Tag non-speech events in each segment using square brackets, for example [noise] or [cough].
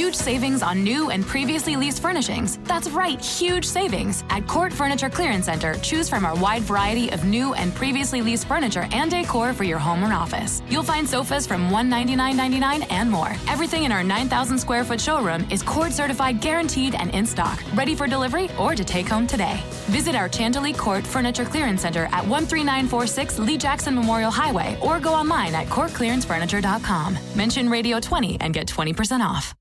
huge savings on new and previously leased furnishings. That's right, huge savings. At Court Furniture Clearance Center, choose from our wide variety of new and previously leased furniture and decor for your home or office. You'll find sofas from $199.99 and more. Everything in our 9,000 square foot showroom is Court certified, guaranteed, and in stock, ready for delivery or to take home today. Visit our Chantilly Court Furniture Clearance Center at 13946 Lee Jackson Memorial Highway or go online at courtclearancefurniture.com. Mention Radio 20 and get 20% off.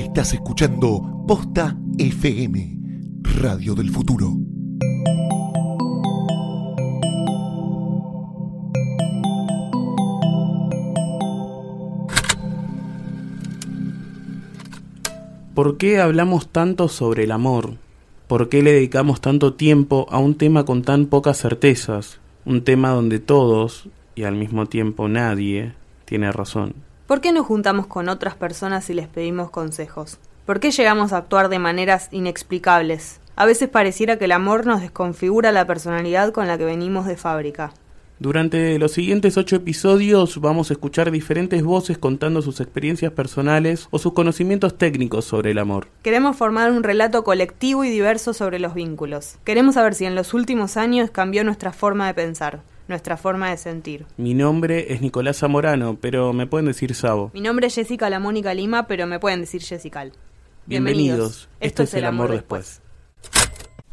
Estás escuchando Posta FM, Radio del Futuro. ¿Por qué hablamos tanto sobre el amor? ¿Por qué le dedicamos tanto tiempo a un tema con tan pocas certezas? Un tema donde todos, y al mismo tiempo nadie, tiene razón. ¿Por qué nos juntamos con otras personas y les pedimos consejos? ¿Por qué llegamos a actuar de maneras inexplicables? A veces pareciera que el amor nos desconfigura la personalidad con la que venimos de fábrica. Durante los siguientes ocho episodios vamos a escuchar diferentes voces contando sus experiencias personales o sus conocimientos técnicos sobre el amor. Queremos formar un relato colectivo y diverso sobre los vínculos. Queremos saber si en los últimos años cambió nuestra forma de pensar, nuestra forma de sentir. Mi nombre es Nicolás Zamorano, pero me pueden decir Sabo. Mi nombre es Jessica La Mónica Lima, pero me pueden decir Jessica. Bienvenidos. Esto, es El Amor después.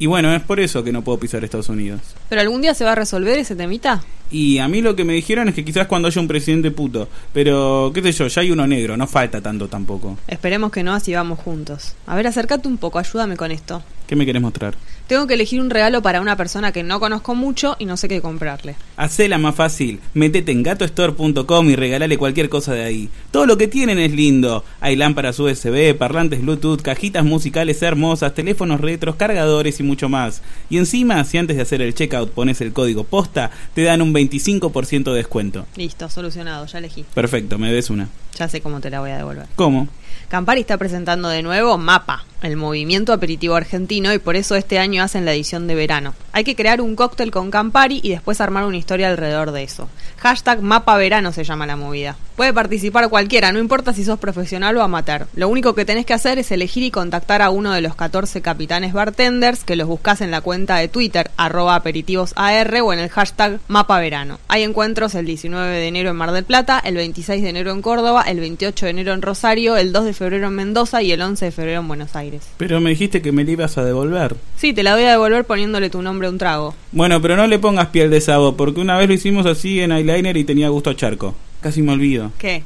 Y bueno, es por eso que no puedo pisar Estados Unidos. ¿Pero algún día se va a resolver ese temita? Y a mí lo que me dijeron es que quizás cuando haya un presidente puto. Pero, qué sé yo, ya hay uno negro, no falta tanto tampoco. Esperemos que no, así vamos juntos. A ver, acércate un poco, ayúdame con esto. ¿Qué me querés mostrar? Tengo que elegir un regalo para una persona que no conozco mucho y no sé qué comprarle. Hacela más fácil. Metete en gatostore.com y regalale cualquier cosa de ahí. Todo lo que tienen es lindo. Hay lámparas USB, parlantes Bluetooth, cajitas musicales hermosas, teléfonos retros, cargadores y mucho más. Y encima, si antes de hacer el checkout pones el código posta, te dan un 25% de descuento. Listo, solucionado, ya elegí. Perfecto, me des una. Ya sé cómo te la voy a devolver. ¿Cómo? Campari está presentando de nuevo MAPA, el movimiento aperitivo argentino, y por eso este año hacen la edición de verano. Hay que crear un cóctel con Campari y después armar una historia alrededor de eso. Hashtag MAPA Verano se llama la movida. Puede participar cualquiera, no importa si sos profesional o amateur. Lo único que tenés que hacer es elegir y contactar a uno de los 14 capitanes bartenders que los buscas en la cuenta de Twitter, arroba aperitivosAR o en el hashtag MAPA Verano. Hay encuentros el 19 de enero en Mar del Plata, el 26 de enero en Córdoba, el 28 de enero en Rosario, el 2 de febrero en Mendoza y el 11 de febrero en Buenos Aires. Pero me dijiste que me la ibas a devolver. Sí, te la voy a devolver poniéndole tu nombre un trago. Bueno, pero no le pongas piel de sabo, porque una vez lo hicimos así en eyeliner y tenía gusto a charco. Casi me olvido. ¿Qué?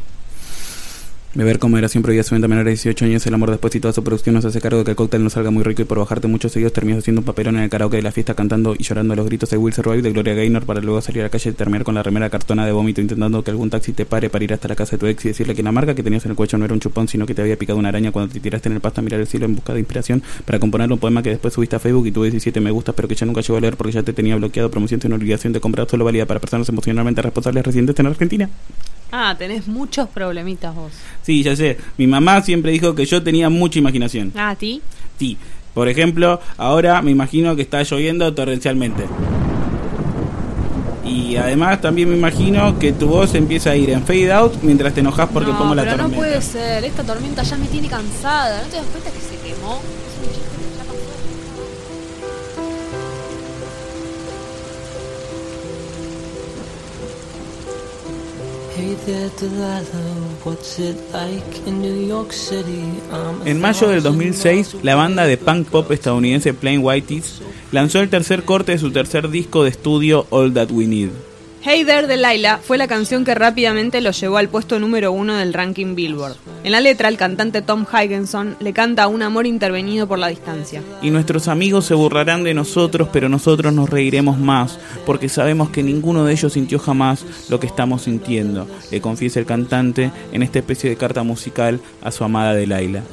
Beber como era siempre ya su venta menor de 18 años, el amor después y toda su producción nos hace cargo de que el cóctel no salga muy rico y por bajarte muchos seguidos terminas haciendo un papelón en el karaoke de la fiesta cantando y llorando a los gritos de Will Survive de Gloria Gaynor para luego salir a la calle y terminar con la remera cartona de vómito intentando que algún taxi te pare para ir hasta la casa de tu ex y decirle que la marca que tenías en el cuello no era un chupón sino que te había picado una araña cuando te tiraste en el pasto a mirar el cielo en busca de inspiración para componer un poema que después subiste a Facebook y tuvo 17 me gustas pero que ya nunca llegó a leer porque ya te tenía bloqueado promoción una obligación de comprar solo válida para personas emocionalmente responsables residentes en Argentina. Ah, tenés muchos problemitas vos. Sí, ya sé. Mi mamá siempre dijo que yo tenía mucha imaginación. Ah, ¿a ti? Sí. Por ejemplo, ahora me imagino que está lloviendo torrencialmente. Y además también me imagino que tu voz empieza a ir en fade out mientras te enojas porque no, pongo la pero tormenta. no puede ser. Esta tormenta ya me tiene cansada. ¿No te das cuenta que se quemó? En mayo del thousand 2006, la banda de punk pop estadounidense Plain Whiteys lanzó el tercer corte de su tercer disco de estudio All That We Need. Hey There de Laila fue la canción que rápidamente lo llevó al puesto número uno del ranking Billboard. En la letra, el cantante Tom Higginson le canta a un amor intervenido por la distancia. Y nuestros amigos se burlarán de nosotros, pero nosotros nos reiremos más, porque sabemos que ninguno de ellos sintió jamás lo que estamos sintiendo, le confiesa el cantante en esta especie de carta musical a su amada Delilah.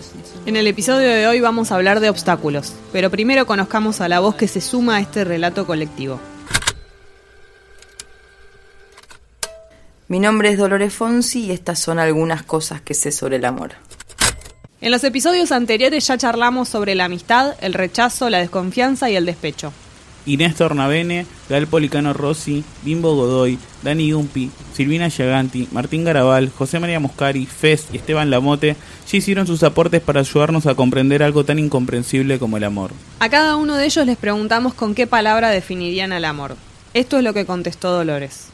En el episodio de hoy vamos a hablar de obstáculos, pero primero conozcamos a la voz que se suma a este relato colectivo. Mi nombre es Dolores Fonsi y estas son algunas cosas que sé sobre el amor. En los episodios anteriores ya charlamos sobre la amistad, el rechazo, la desconfianza y el despecho. Inés Tornavene, Gal Policano Rossi, Bimbo Godoy, Dani Umpi, Silvina Giaganti, Martín Garabal, José María Muscari, Fez y Esteban Lamote ya hicieron sus aportes para ayudarnos a comprender algo tan incomprensible como el amor. A cada uno de ellos les preguntamos con qué palabra definirían al amor. Esto es lo que contestó Dolores.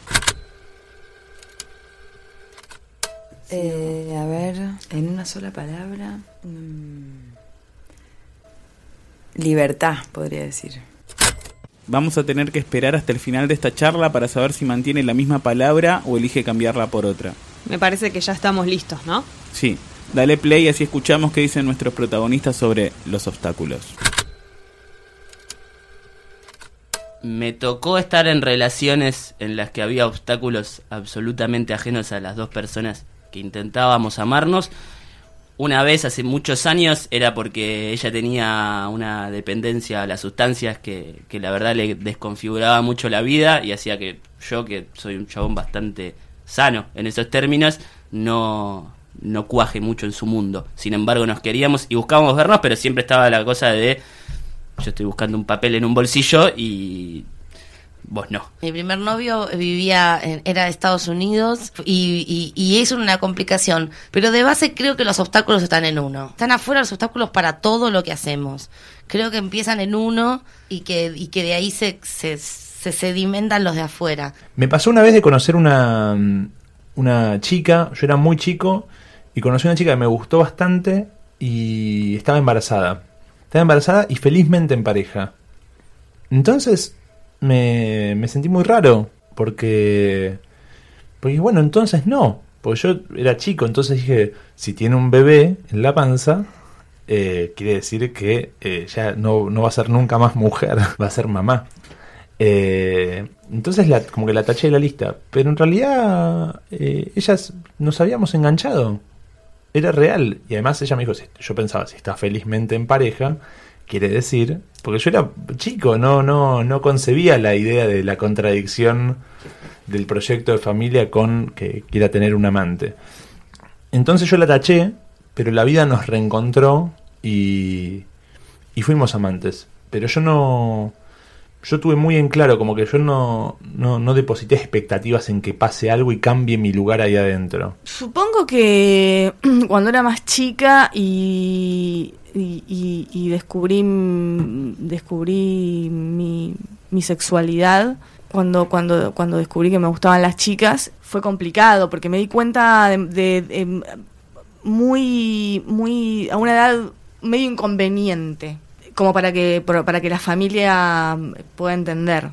Eh, a ver, en una sola palabra. mm, libertad, podría decir. Vamos a tener que esperar hasta el final de esta charla para saber si mantiene la misma palabra o elige cambiarla por otra. Me parece que ya estamos listos, ¿no? Sí, dale play y así escuchamos qué dicen nuestros protagonistas sobre los obstáculos. Me tocó estar en relaciones en las que había obstáculos absolutamente ajenos a las dos personas que intentábamos amarnos. Una vez hace muchos años era porque ella tenía una dependencia a las sustancias que, que la verdad le desconfiguraba mucho la vida y hacía que yo, que soy un chabón bastante sano en esos términos, no, no cuaje mucho en su mundo. Sin embargo, nos queríamos y buscábamos vernos, pero siempre estaba la cosa de yo estoy buscando un papel en un bolsillo y vos no. Mi primer novio vivía, en- era de Estados Unidos y, y, era una complicación. Pero de base creo que los obstáculos están en uno. Están afuera los obstáculos para todo lo que hacemos. Creo que empiezan en uno y que, y que de ahí se, se, se sedimentan los de afuera. Me pasó una vez de conocer una, una chica, yo era muy chico, y conocí una chica que me gustó bastante y estaba embarazada. Estaba embarazada y felizmente en pareja. Entonces me, sentí muy raro, porque... Porque bueno, entonces no, porque yo era chico, entonces dije, si tiene un bebé en la panza, eh, quiere decir que eh, ya no, no va a ser nunca más mujer, [laughs] va a ser mamá. Eh, entonces la, como que la taché de la lista. Pero en realidad ellas nos habíamos enganchado. Era real. Y además ella me dijo, yo pensaba, si está felizmente en pareja, quiere decir... Porque yo era chico, no, no, no concebía la idea de la contradicción del proyecto de familia con que quiera tener un amante. Entonces yo la taché, pero la vida nos reencontró y, y fuimos amantes. Pero yo no... Yo tuve muy en claro como que yo no, no, deposité expectativas en que pase algo y cambie mi lugar ahí adentro. Supongo que [clears throat] cuando era más chica y, y, descubrí, descubrí mi, mi sexualidad, cuando, cuando, cuando descubrí que me gustaban las chicas, fue complicado porque me di cuenta de, de- de muy, muy, a una edad medio inconveniente, como para que, para que la familia pueda entender.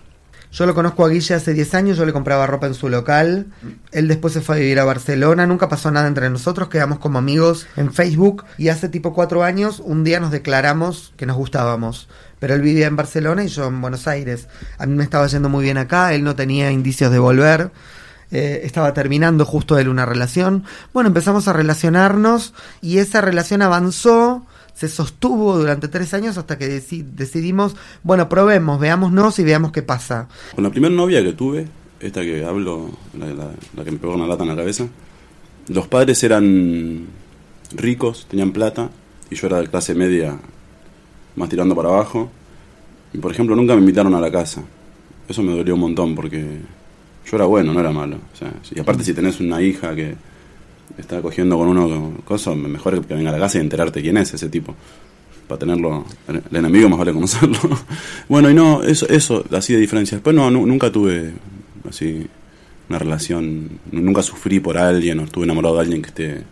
Yo lo conozco a Guille hace 10 años, yo le compraba ropa en su local. Él después se fue a vivir a Barcelona, nunca pasó nada entre nosotros, quedamos como amigos en Facebook y hace tipo cuatro años un día nos declaramos que nos gustábamos. Pero él vivía en Barcelona y yo en Buenos Aires. A mí me estaba yendo muy bien acá, él no tenía indicios de volver. Eh, estaba terminando justo él una relación. Bueno, empezamos a relacionarnos y esa relación avanzó, se sostuvo durante tres años hasta que deci- decidimos, bueno, probemos, veámonos y veamos qué pasa. Con la primera novia que tuve, esta que hablo, la, la- que me pegó una lata en la cabeza, los padres eran ricos, tenían plata, y yo era de clase media, más tirando para abajo. Y por ejemplo, nunca me invitaron a la casa. Eso me dolió un montón porque yo era bueno, no era malo. Y aparte, si tenés una hija que está cogiendo con uno, cosa, mejor que venga a la casa y enterarte quién es ese tipo para tenerlo, el, enemigo más vale conocerlo. [laughs] bueno, y no, eso, eso, así de diferencia. Después no, nu- nunca tuve así una relación, nu- nunca sufrí por alguien o estuve enamorado de alguien que esté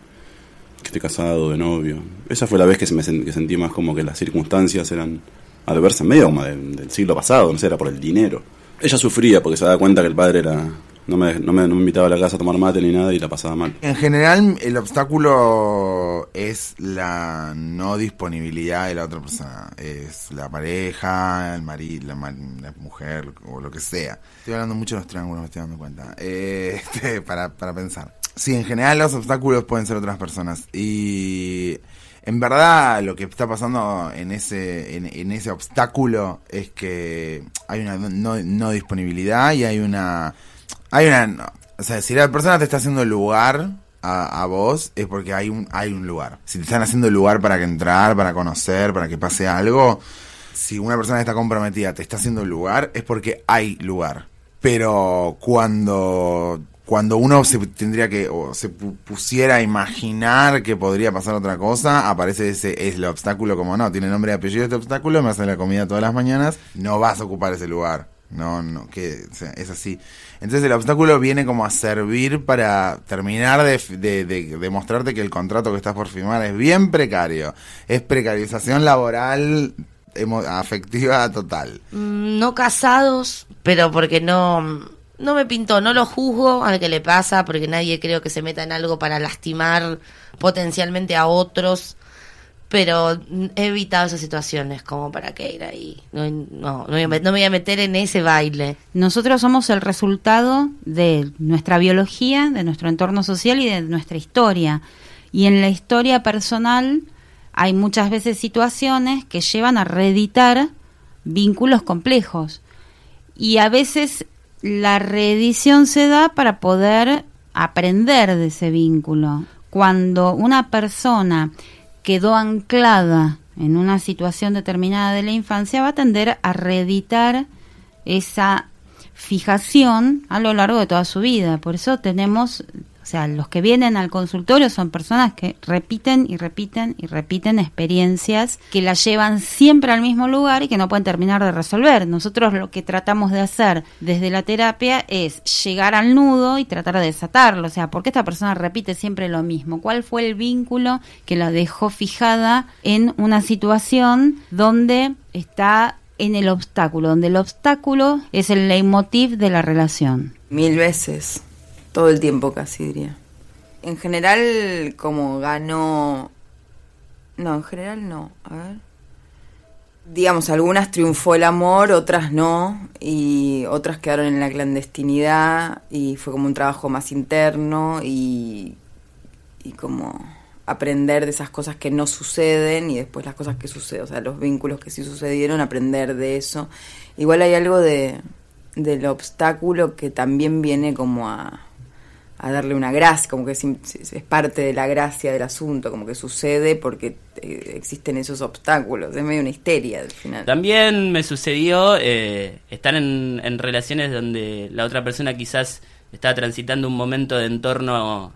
que esté casado, de novio. Esa fue la vez que, se me sentí más como que las circunstancias eran adversas, medio como de- del siglo pasado, no sé, era por el dinero. Ella sufría porque se daba cuenta que el padre era no me, no me, no me invitaba a la casa a tomar mate ni nada y la pasaba mal. En general, el obstáculo es la no disponibilidad de la otra persona. Es la pareja, el marido, la, la mujer o lo que sea. Estoy hablando mucho de los triángulos, me estoy dando cuenta. [laughs] Este, para, para pensar. Sí, en general los obstáculos pueden ser otras personas. Y en verdad lo que está pasando en ese, en, en ese obstáculo es que hay una no, no disponibilidad y hay una... Hay una... no, o sea, si la persona te está haciendo lugar a, a vos, es porque hay un, hay un lugar. Si te están haciendo lugar para que entrar, para conocer, para que pase algo, si una persona está comprometida te está haciendo lugar, es porque hay lugar. Pero cuando cuando uno se tendría que o se pu- pusiera a imaginar que podría pasar otra cosa, aparece ese es el obstáculo como no, tiene nombre y apellido este obstáculo, me hace la comida todas las mañanas, no vas a ocupar ese lugar. No, no, que es así. Entonces el obstáculo viene como a servir para terminar de, de, que el contrato que estás por firmar es bien precario. Es precarización laboral afectiva total. Mm, No casados, pero porque no, no me pintó, no lo juzgo al que le pasa, porque nadie creo que se meta en algo para lastimar potencialmente a otros, pero he evitado esas situaciones como para qué ir ahí. No, no, no me, no me voy a meter en ese baile. Nosotros somos el resultado de nuestra biología, de nuestro entorno social y de nuestra historia. Y en la historia personal hay muchas veces situaciones que llevan a reeditar vínculos complejos. Y a veces la reedición se da para poder aprender de ese vínculo. Cuando una persona quedó anclada en una situación determinada de la infancia, va a tender a reeditar esa fijación a lo largo de toda su vida. Por eso tenemos, o sea, los que vienen al consultorio son personas que repiten y repiten y repiten experiencias que las llevan siempre al mismo lugar y que no pueden terminar de resolver. Nosotros lo que tratamos de hacer desde la terapia es llegar al nudo y tratar de desatarlo. O sea, ¿por qué esta persona repite siempre lo mismo? ¿Cuál fue el vínculo que la dejó fijada en una situación donde está en el obstáculo, donde el obstáculo es el leitmotiv de la relación. Mil veces, todo el tiempo casi diría. En general, como ganó... No, en general no, a ver. Digamos, algunas triunfó el amor, otras no, y otras quedaron en la clandestinidad, y fue como un trabajo más interno, y, y como aprender de esas cosas que no suceden y después las cosas que suceden, o sea, los vínculos que sí sucedieron, aprender de eso. Igual hay algo de del obstáculo que también viene como a, a darle una gracia, como que es, parte de la gracia del asunto, como que sucede porque eh, existen esos obstáculos, es medio una histeria al final. También me sucedió eh, estar en, relaciones donde la otra persona quizás estaba transitando un momento de entorno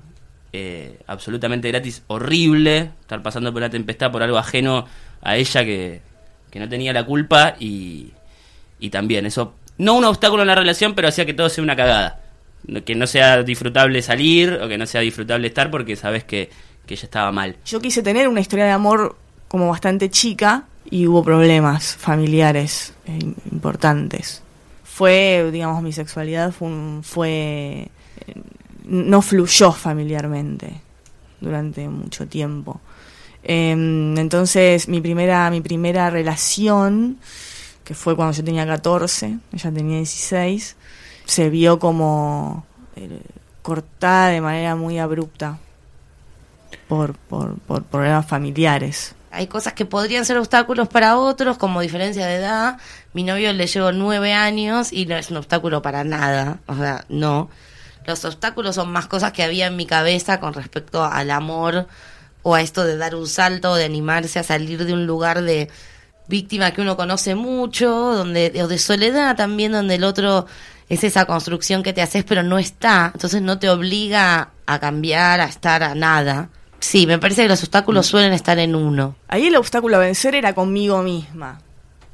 eh, absolutamente gratis, horrible, estar pasando por la tempestad por algo ajeno a ella que, que no tenía la culpa y, y también eso, no un obstáculo en la relación, pero hacía que todo sea una cagada. Que no sea disfrutable salir o que no sea disfrutable estar porque sabes que, que ella estaba mal. Yo quise tener una historia de amor como bastante chica y hubo problemas familiares eh, importantes. Fue, digamos, mi sexualidad fue, un- fue eh, no fluyó familiarmente durante mucho tiempo. Em, entonces, mi primera, mi primera relación, que fue cuando yo tenía 14, ella tenía 16, se vio como eh, cortada de manera muy abrupta por, por, problemas familiares. Hay cosas que podrían ser obstáculos para otros, como diferencia de edad. Mi novio le llevo nueve años y no es un obstáculo para nada. O sea, no. Los obstáculos son más cosas que había en mi cabeza con respecto al amor o a esto de dar un salto, de animarse a salir de un lugar de víctima que uno conoce mucho, donde o de soledad también, donde el otro es esa construcción que te haces pero no está, entonces no te obliga a cambiar, a estar a nada. Sí, me parece que los obstáculos suelen estar en uno. Ahí el obstáculo a vencer era conmigo misma,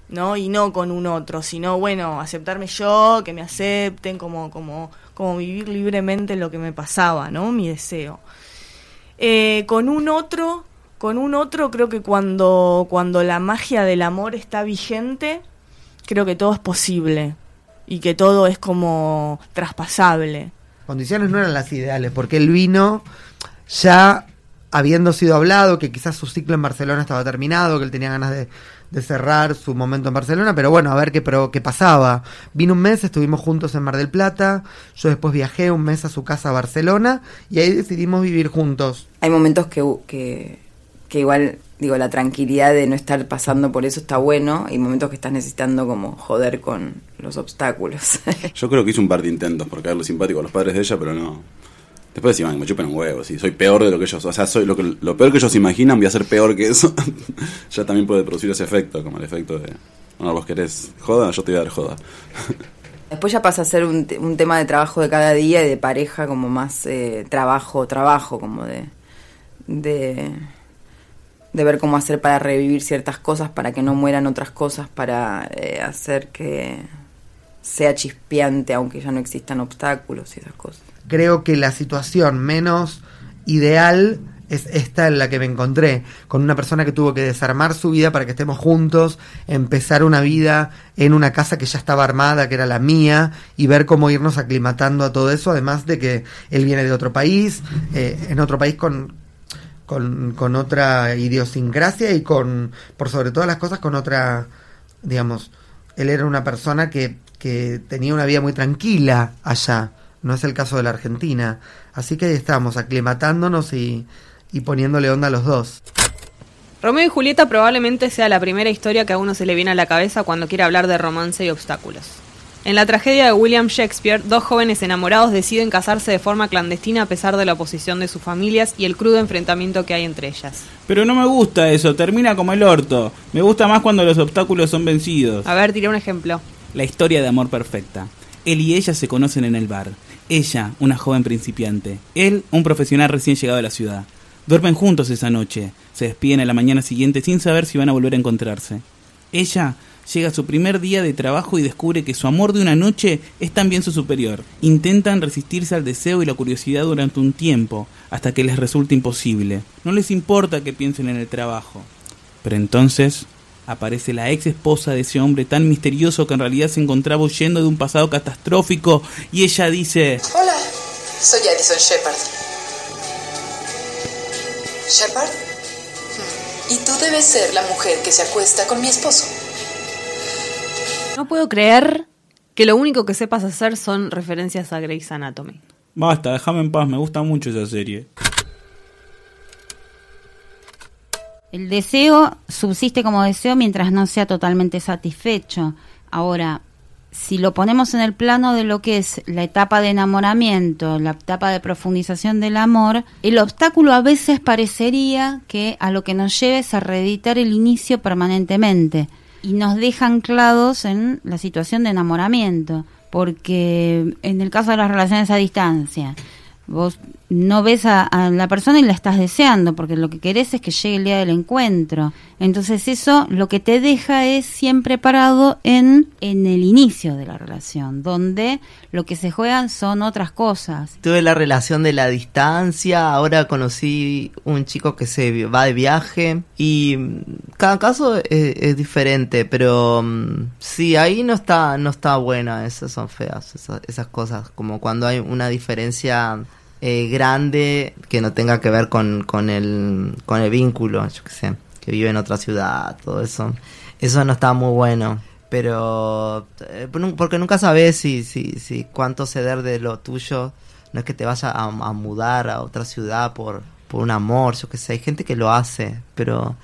¿no? Y no con un otro, sino, bueno, aceptarme yo, que me acepten, como, como, como vivir libremente lo que me pasaba, ¿no? Mi deseo. Eh, con un otro, con un otro creo que cuando, cuando la magia del amor está vigente, creo que todo es posible y que todo es como traspasable. Condiciones no eran las ideales, porque él vino ya habiendo sido hablado, que quizás su ciclo en Barcelona estaba terminado, que él tenía ganas de, de cerrar su momento en Barcelona, pero bueno, a ver qué, pro- qué pasaba. Vino un mes, estuvimos juntos en Mar del Plata, yo después viajé un mes a su casa a Barcelona y ahí decidimos vivir juntos. Hay momentos que, que, que igual, digo, la tranquilidad de no estar pasando por eso está bueno, y momentos que estás necesitando como joder con los obstáculos. [laughs] Yo creo que hice un par de intentos por caerle simpático a los padres de ella, pero no, Después decís, "Ay, me chupen un huevo, sí, soy peor de lo que ellos, o sea, soy lo, que, lo peor que ellos imaginan, voy a ser peor que eso. [laughs] ya también puede producir ese efecto, como el efecto de, bueno, vos querés joda, yo te voy a dar joda. [laughs] Después ya pasa a ser un, un tema de trabajo de cada día y de pareja como más eh, trabajo, trabajo, como de, de, de ver cómo hacer para revivir ciertas cosas, para que no mueran otras cosas, para eh, hacer que sea chispeante aunque ya no existan obstáculos y esas cosas. creo que la situación menos ideal es esta en la que me encontré, con una persona que tuvo que desarmar su vida para que estemos juntos, empezar una vida en una casa que ya estaba armada, que era la mía, y ver cómo irnos aclimatando a todo eso, además de que él viene de otro país, eh, en otro país con, con, con otra idiosincrasia y con, por sobre todas las cosas, con otra, digamos, él era una persona que, que tenía una vida muy tranquila allá, no es el caso de la Argentina, así que ahí estamos, aclimatándonos y, y poniéndole onda a los dos. Romeo y Julieta probablemente sea la primera historia que a uno se le viene a la cabeza cuando quiere hablar de romance y obstáculos. En la tragedia de William Shakespeare, dos jóvenes enamorados deciden casarse de forma clandestina a pesar de la oposición de sus familias y el crudo enfrentamiento que hay entre ellas. Pero no me gusta eso, termina como el orto. Me gusta más cuando los obstáculos son vencidos. A ver, tiré un ejemplo. La historia de amor perfecta. Él y ella se conocen en el bar. Ella, una joven principiante. Él, un profesional recién llegado a la ciudad. Duermen juntos esa noche. Se despiden a la mañana siguiente sin saber si van a volver a encontrarse. Ella llega su primer día de trabajo y descubre que su amor de una noche es también su superior. Intentan resistirse al deseo y la curiosidad durante un tiempo, hasta que les resulta imposible. No les importa que piensen en el trabajo. Pero entonces aparece la ex esposa de ese hombre tan misterioso que en realidad se encontraba huyendo de un pasado catastrófico y ella dice... Hola, soy Addison Shepard. ¿Shepard? Hmm, Y tú debes ser la mujer que se acuesta con mi esposo. No puedo creer que lo único que sepas hacer son referencias a Grey's Anatomy. Basta, déjame en paz, me gusta mucho esa serie. El deseo subsiste como deseo mientras no sea totalmente satisfecho. Ahora, si lo ponemos en el plano de lo que es la etapa de enamoramiento, la etapa de profundización del amor, el obstáculo a veces parecería que a lo que nos lleva es a reeditar el inicio permanentemente y nos deja anclados en la situación de enamoramiento, porque en el caso de las relaciones a distancia, vos no ves a, la persona y la estás deseando, porque lo que querés es que llegue el día del encuentro. Entonces eso lo que te deja es siempre parado en, en el inicio de la relación, donde lo que se juegan son otras cosas. Tuve la relación de la distancia, ahora conocí un chico que se va de viaje y mm, cada caso es, es diferente, pero mm, sí, ahí no está, no está buena, esas son feas, esas, esas cosas, como cuando hay una diferencia eh, grande que no tenga que ver con, con, el, con el vínculo, yo qué sé, que vive en otra ciudad, todo eso. Eso no está muy bueno. Pero, eh, porque nunca sabes si, si, si cuánto ceder de lo tuyo no es que te vaya a, a mudar a otra ciudad por, por un amor, yo qué sé. Hay gente que lo hace, pero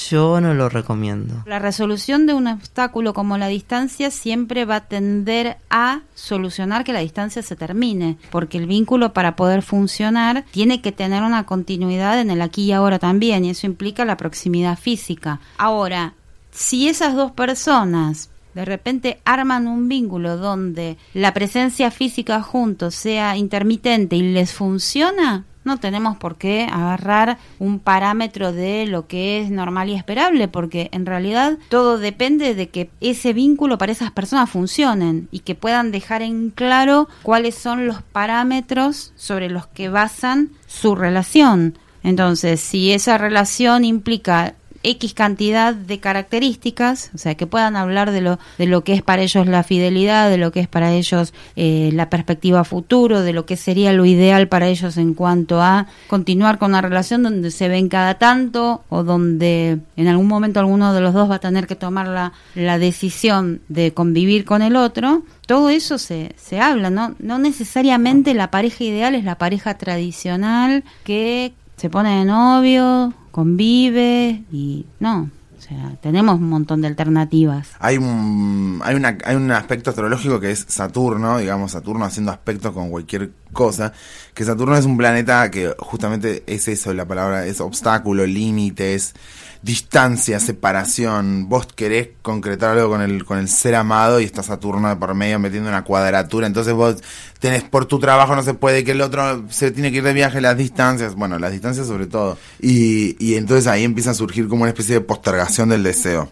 yo no lo recomiendo. La resolución de un obstáculo como la distancia siempre va a tender a solucionar que la distancia se termine, porque el vínculo para poder funcionar tiene que tener una continuidad en el aquí y ahora también, y eso implica la proximidad física. Ahora, si esas dos personas de repente arman un vínculo donde la presencia física juntos sea intermitente y les funciona, no tenemos por qué agarrar un parámetro de lo que es normal y esperable, porque en realidad todo depende de que ese vínculo para esas personas funcionen y que puedan dejar en claro cuáles son los parámetros sobre los que basan su relación. Entonces, si esa relación implica X cantidad de características, o sea, que puedan hablar de lo, de lo que es para ellos la fidelidad, de lo que es para ellos eh, la perspectiva futuro, de lo que sería lo ideal para ellos en cuanto a continuar con una relación donde se ven cada tanto o donde en algún momento alguno de los dos va a tener que tomar la, la decisión de convivir con el otro. Todo eso se, se habla, ¿no? No necesariamente la pareja ideal es la pareja tradicional que se pone de novio, convive y no. O sea, tenemos un montón de alternativas. Hay un, hay, una, hay un aspecto astrológico que es Saturno, digamos, Saturno haciendo aspectos con cualquier cosa, que Saturno es un planeta que justamente es eso, la palabra es obstáculo, límites, distancia, separación. Vos querés concretar algo con el, con el ser amado y está Saturno de por medio metiendo una cuadratura. Entonces vos tenés por tu trabajo no se puede, que el otro se tiene que ir de viaje, las distancias, bueno, las distancias sobre todo. Y, y entonces ahí empieza a surgir como una especie de postergación del deseo.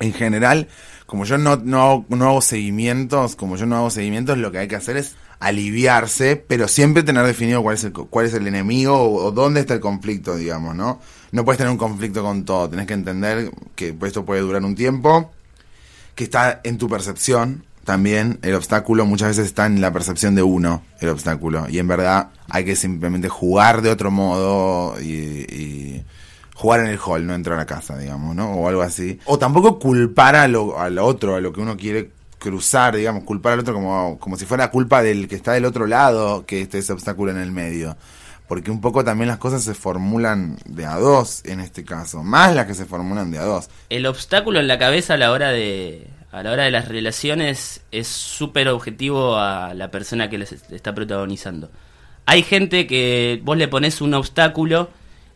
En general, como yo no, no, no hago seguimientos, como yo no hago seguimientos, lo que hay que hacer es aliviarse, pero siempre tener definido cuál es el, cuál es el enemigo o dónde está el conflicto, digamos, ¿no? No puedes tener un conflicto con todo, tenés que entender que esto puede durar un tiempo, que está en tu percepción también, el obstáculo muchas veces está en la percepción de uno, el obstáculo, y en verdad hay que simplemente jugar de otro modo y, y jugar en el hall, no entrar a casa, digamos, ¿no? O algo así. O tampoco culpar a lo, al otro, a lo que uno quiere cruzar, digamos, culpar al otro como, como si fuera culpa del que está del otro lado que esté ese obstáculo en el medio. Porque un poco también las cosas se formulan de a dos en este caso, más las que se formulan de a dos. El obstáculo en la cabeza a la hora de a la hora de las relaciones es súper objetivo a la persona que les está protagonizando. Hay gente que vos le pones un obstáculo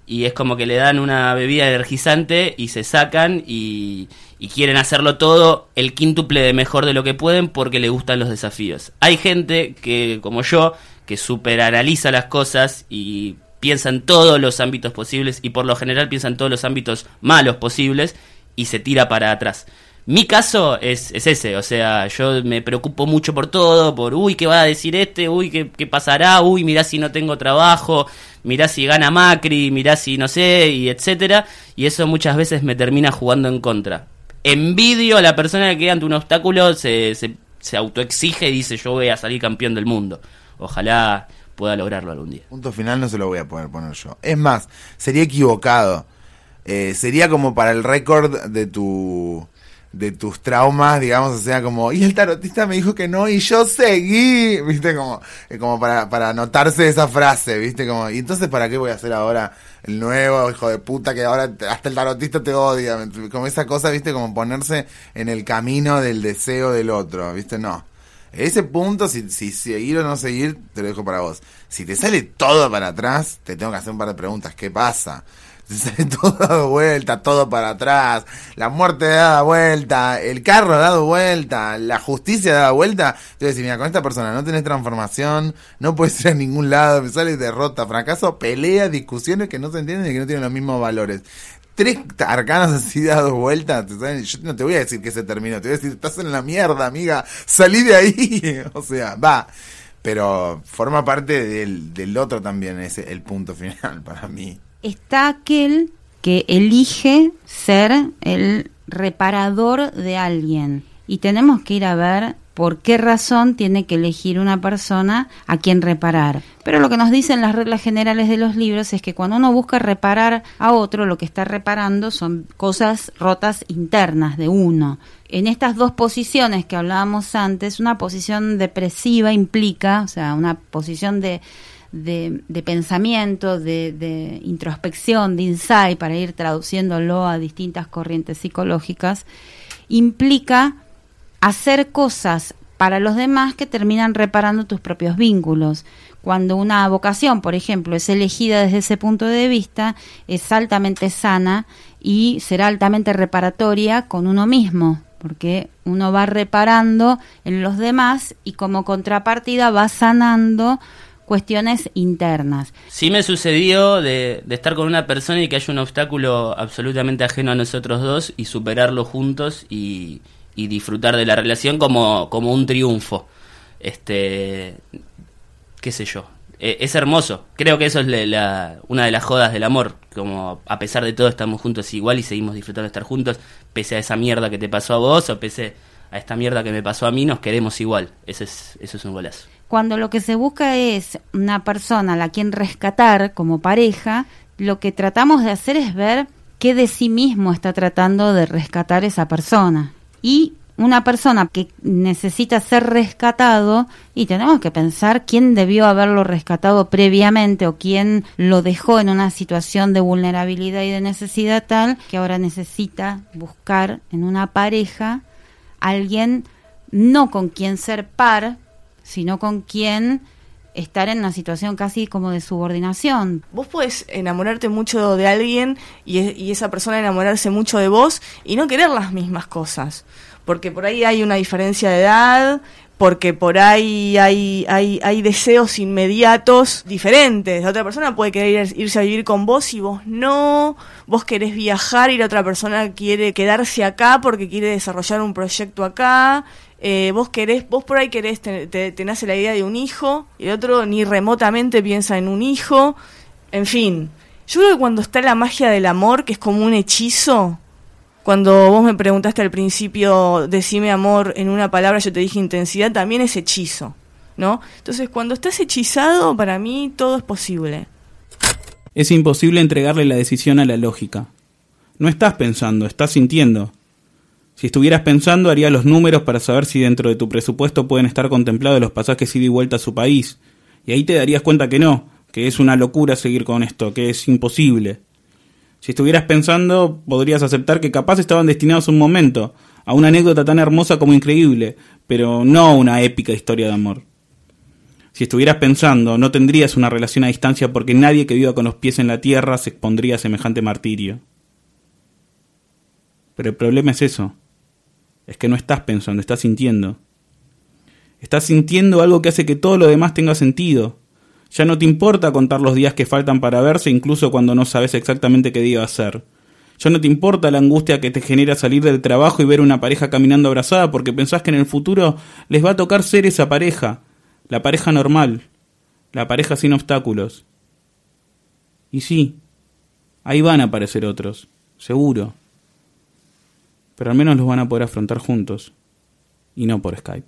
y es como que le dan una bebida energizante y se sacan y, y quieren hacerlo todo el quíntuple de mejor de lo que pueden porque le gustan los desafíos. Hay gente que, como yo, que superanaliza las cosas y piensa en todos los ámbitos posibles y por lo general piensa en todos los ámbitos malos posibles y se tira para atrás. Mi caso es, es ese, o sea, yo me preocupo mucho por todo, por, uy, ¿qué va a decir este? Uy, ¿qué, pasará? Uy, mirá si no tengo trabajo, mirá si gana Macri, mirá si no sé, y etcétera, y eso muchas veces me termina jugando en contra. Envidio a la persona que ante un obstáculo se, se autoexige y dice yo voy a salir campeón del mundo. Ojalá pueda lograrlo algún día. Punto final no se lo voy a poder poner yo. Es más, sería equivocado. Eh, sería como para el récord de tu de tus traumas, digamos, o sea, como, y el tarotista me dijo que no, y yo seguí, [laughs] viste, como, eh, como para, para anotarse esa frase, viste, como, y entonces, ¿para qué voy a hacer ahora el nuevo hijo de puta que ahora hasta el tarotista te odia? Como esa cosa, viste, como ponerse en el camino del deseo del otro, viste, no. Ese punto, si, si seguir o no seguir, te lo dejo para vos. Si te sale todo para atrás, te tengo que hacer un par de preguntas. ¿Qué pasa? [laughs] Te sale todo dado vuelta, todo para atrás, la muerte dada vuelta, el carro dado vuelta, la justicia dada vuelta. Entonces, mira, con esta persona no tenés transformación, no puedes ir a ningún lado, me sale derrota, fracaso, pelea, discusiones que no se entienden y que no tienen los mismos valores tres arcanos así dados vueltas, yo no te voy a decir que se terminó, te voy a decir, estás en la mierda, amiga, salí de ahí. [laughs] o sea, va. Pero forma parte del, del otro también, ese el punto final [laughs] para mí. Está aquel que elige ser el reparador de alguien. Y tenemos que ir a ver por qué razón tiene que elegir una persona a quien reparar. Pero lo que nos dicen las reglas generales de los libros es que cuando uno busca reparar a otro, lo que está reparando son cosas rotas internas de uno. En estas dos posiciones que hablábamos antes, una posición depresiva implica, o sea, una posición de, de, pensamiento, de, de introspección, de insight, para ir traduciéndolo a distintas corrientes psicológicas, implica hacer cosas para los demás que terminan reparando tus propios vínculos. Cuando una vocación, por ejemplo, es elegida desde ese punto de vista, es altamente sana y será altamente reparatoria con uno mismo, porque uno va reparando en los demás y como contrapartida va sanando cuestiones internas. Sí me sucedió de, de, estar con una persona y que haya un obstáculo absolutamente ajeno a nosotros dos y superarlo juntos y, y disfrutar de la relación como, como un triunfo. Este, qué sé yo. E, es hermoso. Creo que eso es una de las jodas del amor. Como a pesar de todo estamos juntos igual y seguimos disfrutando de estar juntos, pese a esa mierda que te pasó a vos o pese a esta mierda que me pasó a mí, nos queremos igual. Eso es, eso es un golazo. Cuando lo que se busca es una persona a la quien rescatar como pareja, lo que tratamos de hacer es ver qué de sí mismo está tratando de rescatar esa persona y una persona que necesita ser rescatado y tenemos que pensar quién debió haberlo rescatado previamente o quién lo dejó en una situación de vulnerabilidad y de necesidad tal que ahora necesita buscar en una pareja alguien no con quien ser par, sino con quien estar en una situación casi como de subordinación. Vos puedes enamorarte mucho de alguien y, y esa persona enamorarse mucho de vos y no querer las mismas cosas porque por ahí hay una diferencia de edad, porque por ahí hay, hay, hay deseos inmediatos diferentes. La otra persona puede querer irse a vivir con vos y vos no. Vos querés viajar y la otra persona quiere quedarse acá porque quiere desarrollar un proyecto acá. Eh, vos querés, vos por ahí querés, te, te, la idea de un hijo y el otro ni remotamente piensa en un hijo. En fin, yo creo que cuando está la magia del amor, que es como un hechizo, cuando vos me preguntaste al principio, decime amor en una palabra, yo te dije intensidad, también es hechizo, ¿no? Entonces, cuando estás hechizado, para mí todo es posible. Es imposible entregarle la decisión a la lógica. No estás pensando, estás sintiendo. Si estuvieras pensando, haría los números para saber si dentro de tu presupuesto pueden estar contemplados los pasajes ida y vuelta a su país. Y ahí te darías cuenta que no, que es una locura seguir con esto, que es imposible. Si estuvieras pensando, podrías aceptar que capaz estaban destinados un momento, a una anécdota tan hermosa como increíble, pero no a una épica historia de amor. Si estuvieras pensando, no tendrías una relación a distancia porque nadie que viva con los pies en la tierra se expondría a semejante martirio. Pero el problema es eso. Es que no estás pensando, estás sintiendo. Estás sintiendo algo que hace que todo lo demás tenga sentido. Ya no te importa contar los días que faltan para verse, incluso cuando no sabes exactamente qué día va a ser. Ya no te importa la angustia que te genera salir del trabajo y ver una pareja caminando abrazada porque pensás que en el futuro les va a tocar ser esa pareja, la pareja normal, la pareja sin obstáculos. Y sí, ahí van a aparecer otros, seguro. Pero al menos los van a poder afrontar juntos, y no por Skype.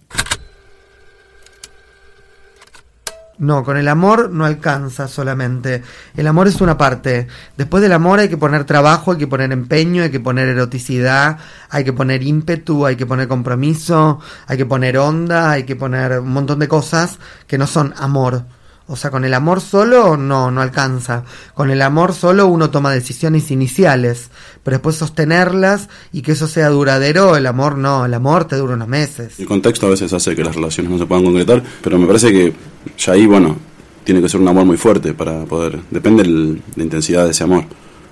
No, con el amor no alcanza solamente. El amor es una parte. Después del amor hay que poner trabajo, hay que poner empeño, hay que poner eroticidad, hay que poner ímpetu, hay que poner compromiso, hay que poner onda, hay que poner un montón de cosas que no son amor. O sea, con el amor solo no, no alcanza. Con el amor solo uno toma decisiones iniciales, pero después sostenerlas y que eso sea duradero, el amor no, el amor te dura unos meses. El contexto a veces hace que las relaciones no se puedan concretar, pero me parece que ya ahí, bueno, tiene que ser un amor muy fuerte para poder, depende de la intensidad de ese amor.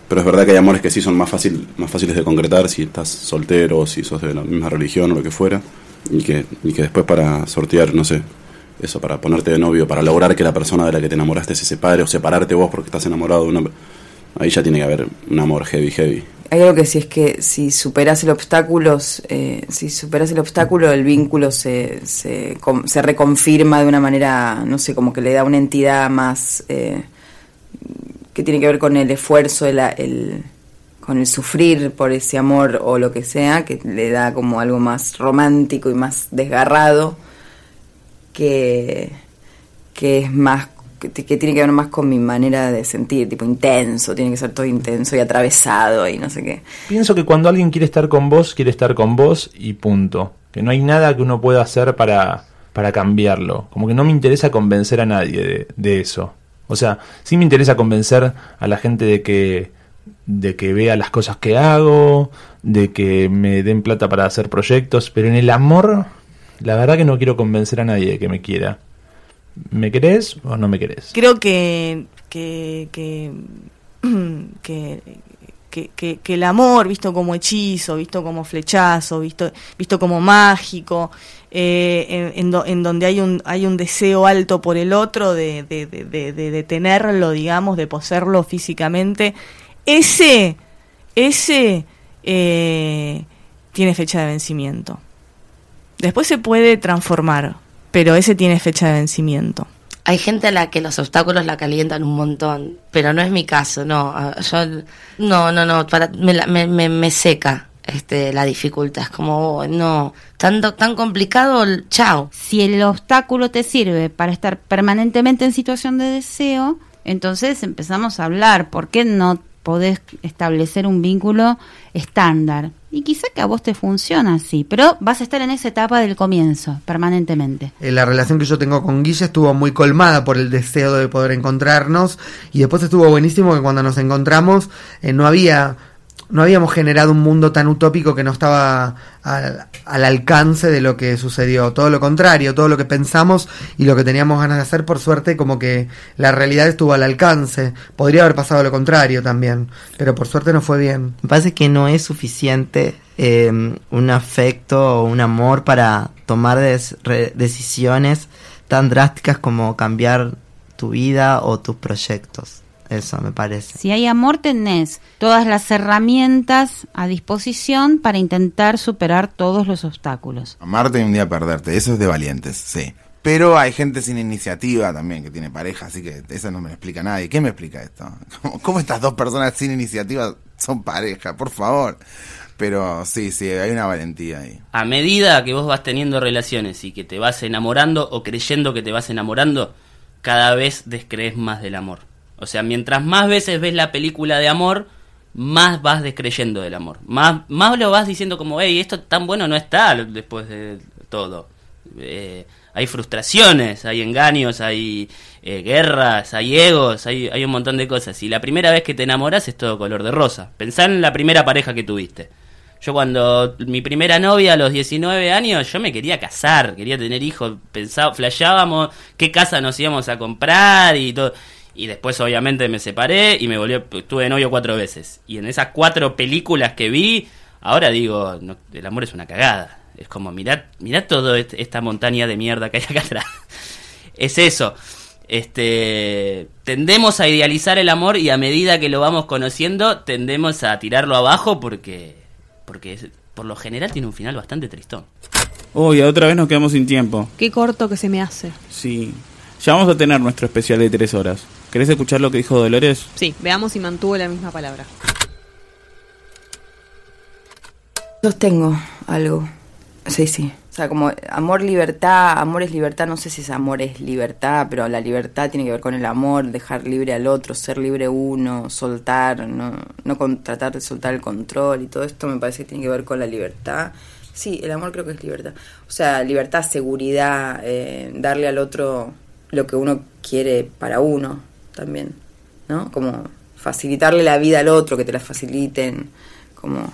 Pero es verdad que hay amores que sí son más, fácil, más fáciles de concretar si estás soltero, si sos de la misma religión o lo que fuera, y que, y que después para sortear, no sé, eso, para ponerte de novio, para lograr que la persona de la que te enamoraste se separe o separarte vos porque estás enamorado de una... Ahí ya tiene que haber un amor heavy, heavy. Hay algo que si es que si superas el obstáculo, eh, si superas el obstáculo, el vínculo se, se, se, reconfirma de una manera, no sé, como que le da una entidad más eh, que tiene que ver con el esfuerzo, el, el, con el sufrir por ese amor o lo que sea, que le da como algo más romántico y más desgarrado que, que es más que, tiene que ver más con mi manera de sentir, tipo intenso, tiene que ser todo intenso y atravesado y no sé qué. Pienso que cuando alguien quiere estar con vos, quiere estar con vos y punto. Que no hay nada que uno pueda hacer para, para cambiarlo. Como que no me interesa convencer a nadie de, de eso. O sea, sí me interesa convencer a la gente de que de que vea las cosas que hago, de que me den plata para hacer proyectos, pero en el amor la verdad que no quiero convencer a nadie de que me quiera. ¿Me querés o no me querés? Creo que, que, que, [clears throat] que, que, el amor, visto como hechizo, visto como flechazo, visto, visto como mágico, eh, en, en, donde hay un, hay un deseo alto por el otro de, de, de, de, tenerlo, digamos, de poseerlo físicamente, ese, ese eh, tiene fecha de vencimiento. Después se puede transformar, pero ese tiene fecha de vencimiento. Hay gente a la que los obstáculos la calientan un montón, pero no es mi caso, no. Ah, yo, no, no, no, para, me, me, me, seca este, la dificultad. Es como, oh, no, tan, tan complicado, chao. Si el obstáculo te sirve para estar permanentemente en situación de deseo, entonces empezamos a hablar. ¿Por qué no podés establecer un vínculo estándar. Y quizá que a vos te funciona así, pero vas a estar en esa etapa del comienzo, permanentemente. Eh, La relación que yo tengo con Guille estuvo muy colmada por el deseo de poder encontrarnos y después estuvo buenísimo que cuando nos encontramos eh, no había no habíamos generado un mundo tan utópico que no estaba al, al alcance de lo que sucedió. Todo lo contrario, todo lo que pensamos y lo que teníamos ganas de hacer, por suerte, como que la realidad estuvo al alcance. Podría haber pasado lo contrario también, pero por suerte no fue bien. Me parece que no es suficiente eh, un afecto o un amor para tomar decisiones tan drásticas como cambiar tu vida o tus proyectos. Eso me parece. Si hay amor, tenés todas las herramientas a disposición para intentar superar todos los obstáculos. Amarte y un día perderte, eso es de valientes, sí. Pero hay gente sin iniciativa también que tiene pareja, así que eso no me lo explica nadie. ¿Qué me explica esto? [laughs] ¿Cómo, cómo estas dos personas sin iniciativa son pareja? Por favor. Pero sí, sí, hay una valentía ahí. A medida que vos vas teniendo relaciones y que te vas enamorando o creyendo que te vas enamorando, cada vez descrees más del amor. O sea, mientras más veces ves la película de amor, más vas descreyendo del amor. Más, más lo vas diciendo como, hey, esto tan bueno no está después de todo. Eh, hay frustraciones, hay engaños, hay eh, guerras, hay egos, hay, hay un montón de cosas. Y la primera vez que te enamoras es todo color de rosa. Pensá en la primera pareja que tuviste. Yo cuando mi primera novia a los 19 años, yo me quería casar, quería tener hijos, pensaba, flasheábamos qué casa nos íbamos a comprar y todo. Y después obviamente me separé y me volví, tuve novio cuatro veces. Y en esas cuatro películas que vi, ahora digo, no, el amor es una cagada. Es como, mirá, mirá toda esta montaña de mierda que hay acá [laughs] atrás. es eso. Este, tendemos a idealizar el amor y a medida que lo vamos conociendo, tendemos a tirarlo abajo porque, porque es- por lo general tiene un final bastante tristón. Uy, otra vez nos quedamos sin tiempo. Qué corto que se me hace. Sí. Ya vamos a tener nuestro especial de tres horas. ¿Querés escuchar lo que dijo Dolores? Sí, veamos si mantuvo la misma palabra. Sostengo algo. Sí, sí. O sea, como amor, libertad, amor es libertad, no sé si es amor es libertad, pero la libertad tiene que ver con el amor, dejar libre al otro, ser libre uno, soltar, no, no con, tratar de soltar el control y todo esto me parece que tiene que ver con la libertad. Sí, el amor creo que es libertad. O sea, libertad, seguridad, eh, darle al otro lo que uno quiere para uno también, ¿no? Como facilitarle la vida al otro, que te la faciliten, como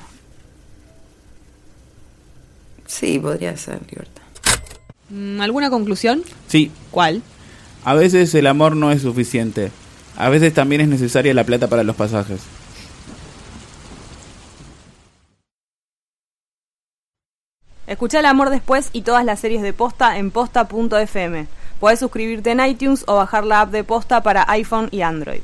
Sí, podría ser libertad. Mm, ¿Alguna conclusión? Sí. ¿Cuál? A veces el amor no es suficiente. A veces también es necesaria la plata para los pasajes. Escucha El Amor Después y todas las series de Posta en posta.fm. Podés suscribirte en iTunes o bajar la app de Posta para iPhone y Android.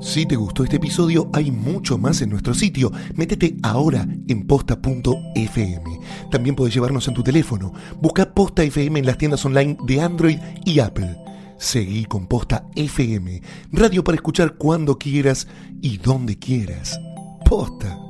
Si te gustó este episodio, hay mucho más en nuestro sitio. Métete ahora en posta.fm. También puedes llevarnos en tu teléfono. Busca Posta FM en las tiendas online de Android y Apple. Seguí con Posta FM, radio para escuchar cuando quieras y donde quieras. Posta.